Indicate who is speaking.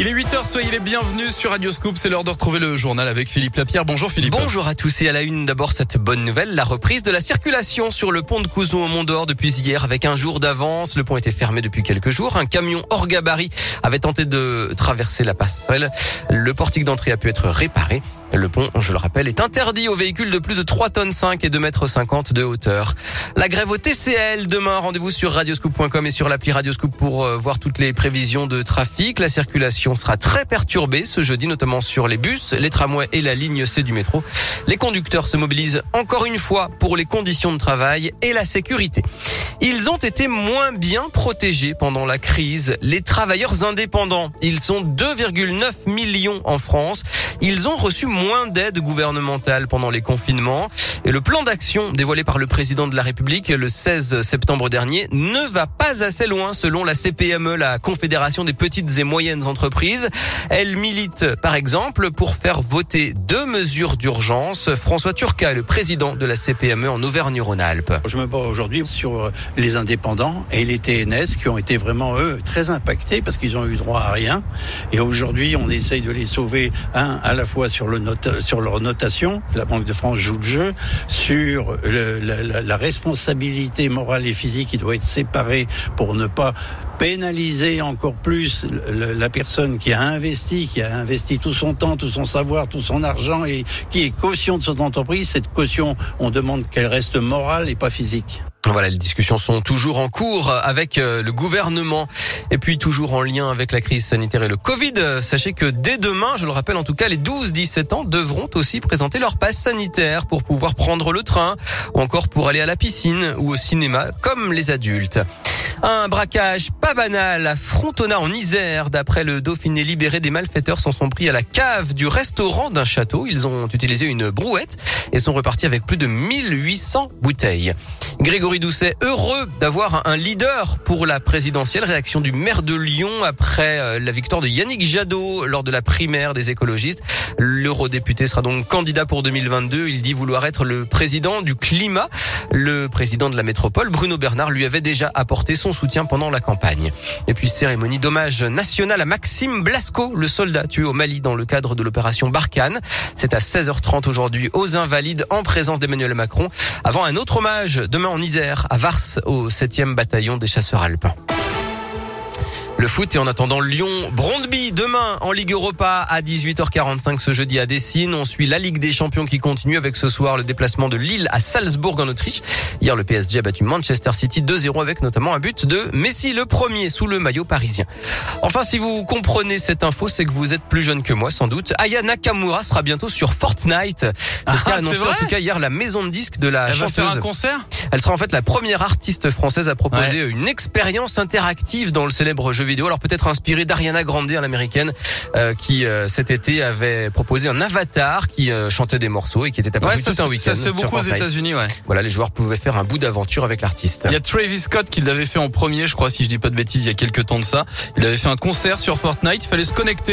Speaker 1: Il est 8h, soyez les bienvenus sur Radio Scoop. C'est l'heure de retrouver le journal avec Philippe Lapierre. Bonjour Philippe.
Speaker 2: Bonjour à tous et à la une d'abord cette bonne nouvelle, la reprise de la circulation sur le pont de Couzon au Mont d'Or depuis hier avec un jour d'avance. Le pont était fermé depuis quelques jours. Un camion hors gabarit avait tenté de traverser la passerelle. Le portique d'entrée a pu être réparé. Le pont, je le rappelle, est interdit aux véhicules de plus de 3 tonnes 5 et 2 mètres 50 de hauteur. La grève au TCL demain. Rendez-vous sur radioscoop.com et sur l'appli Radioscoop pour euh, voir toutes les prévisions de trafic. La circulation sera très perturbée ce jeudi, notamment sur les bus, les tramways et la ligne C du métro. Les conducteurs se mobilisent encore une fois pour les conditions de travail et la sécurité. Ils ont été moins bien protégés pendant la crise. Les travailleurs indépendants, ils sont 2,9 millions en France. Ils ont reçu moins d'aide gouvernementale pendant les confinements. Et le plan d'action dévoilé par le président de la République le 16 septembre dernier ne va pas assez loin selon la CPME, la Confédération des petites et moyennes entreprises. Elle milite par exemple pour faire voter deux mesures d'urgence. François Turca, le président de la CPME en Auvergne-Rhône-Alpes.
Speaker 3: Je me bats aujourd'hui sur les indépendants et les TNS qui ont été vraiment eux très impactés parce qu'ils ont eu droit à rien. Et aujourd'hui, on essaye de les sauver un la fois sur le sur leur notation, la Banque de France joue le jeu, sur la, la responsabilité morale et physique qui doit être séparée pour ne pas pénaliser encore plus la personne qui a investi, qui a investi tout son temps, tout son savoir, tout son argent et qui est caution de son entreprise. Cette caution, on demande qu'elle reste morale et pas physique.
Speaker 2: Voilà, les discussions sont toujours en cours avec euh, le gouvernement et puis toujours en lien avec la crise sanitaire et le Covid. Sachez que dès demain, je le rappelle en tout cas, les 12-17 ans devront aussi présenter leur passe sanitaire pour pouvoir prendre le train ou encore pour aller à la piscine ou au cinéma comme les adultes. Un braquage pas banal à Frontona en Isère. D'après le Dauphiné libéré, des malfaiteurs s'en sont pris à la cave du restaurant d'un château. Ils ont utilisé une brouette et sont repartis avec plus de 1800 bouteilles. Grégory Doucet, heureux d'avoir un leader pour la présidentielle. Réaction du maire de Lyon après euh, la victoire de Yannick Jadot lors de la primaire des écologistes. L'eurodéputé sera donc candidat pour 2022. Il dit vouloir être le président du climat. Le président de la métropole, Bruno Bernard, lui avait déjà apporté son soutien pendant la campagne. Et puis cérémonie d'hommage national à Maxime Blasco, le soldat tué au Mali dans le cadre de l'opération Barkhane. C'est à 16h30 aujourd'hui aux Invalides en présence d'Emmanuel Macron. Avant un autre hommage demain en Isère, à Vars, au 7e bataillon des chasseurs alpins. Le foot et en attendant Lyon-Brondby demain en Ligue Europa à 18h45 ce jeudi à Dessine. On suit la Ligue des Champions qui continue avec ce soir le déplacement de Lille à Salzbourg en Autriche. Hier le PSG a battu Manchester City 2-0 avec notamment un but de Messi le premier sous le maillot parisien. Enfin si vous comprenez cette info c'est que vous êtes plus jeune que moi sans doute. Aya Nakamura sera bientôt sur Fortnite. C'est ce qu'a
Speaker 1: Ah,
Speaker 2: annoncé en tout cas hier la maison de disques de la
Speaker 1: Elle va
Speaker 2: chanteuse.
Speaker 1: faire un concert
Speaker 2: Elle sera en fait la première artiste française à proposer une expérience interactive dans le célèbre jeu vidéo. Alors peut-être inspirée d'Ariana Grande, à l'américaine, euh, qui euh, cet été avait proposé un avatar qui euh, chantait des morceaux et qui était apparu
Speaker 1: Ouais,
Speaker 2: tout un week-end.
Speaker 1: ça se fait beaucoup aux. États-Unis, ouais.
Speaker 2: Voilà, les joueurs pouvaient faire un bout d'aventure avec l'artiste.
Speaker 1: Il y a Travis Scott qui l'avait fait en premier, je crois, si je dis pas de bêtises, il y a quelques temps de ça. Il avait fait un concert sur Fortnite, il fallait se connecter.